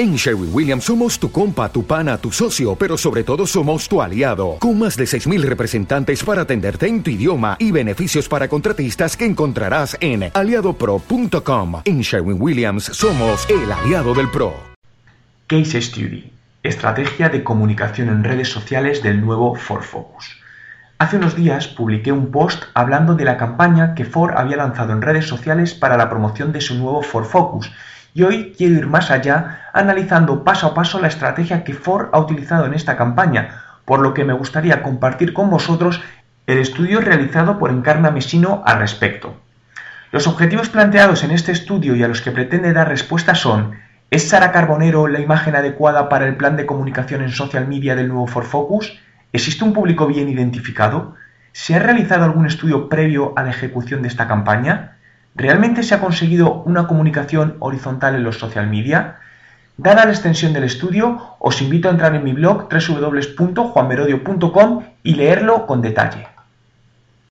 En Sherwin Williams somos tu compa, tu pana, tu socio, pero sobre todo somos tu aliado, con más de 6.000 representantes para atenderte en tu idioma y beneficios para contratistas que encontrarás en aliadopro.com. En Sherwin Williams somos el aliado del PRO. Case Study, estrategia de comunicación en redes sociales del nuevo Ford Focus. Hace unos días publiqué un post hablando de la campaña que Ford había lanzado en redes sociales para la promoción de su nuevo Ford Focus y hoy quiero ir más allá analizando paso a paso la estrategia que Ford ha utilizado en esta campaña, por lo que me gustaría compartir con vosotros el estudio realizado por Encarna Mesino al respecto. Los objetivos planteados en este estudio y a los que pretende dar respuesta son ¿Es Sara Carbonero la imagen adecuada para el plan de comunicación en social media del nuevo Ford Focus? ¿Existe un público bien identificado? ¿Se ha realizado algún estudio previo a la ejecución de esta campaña? ¿Realmente se ha conseguido una comunicación horizontal en los social media? Dada la extensión del estudio, os invito a entrar en mi blog www.juanmerodio.com y leerlo con detalle.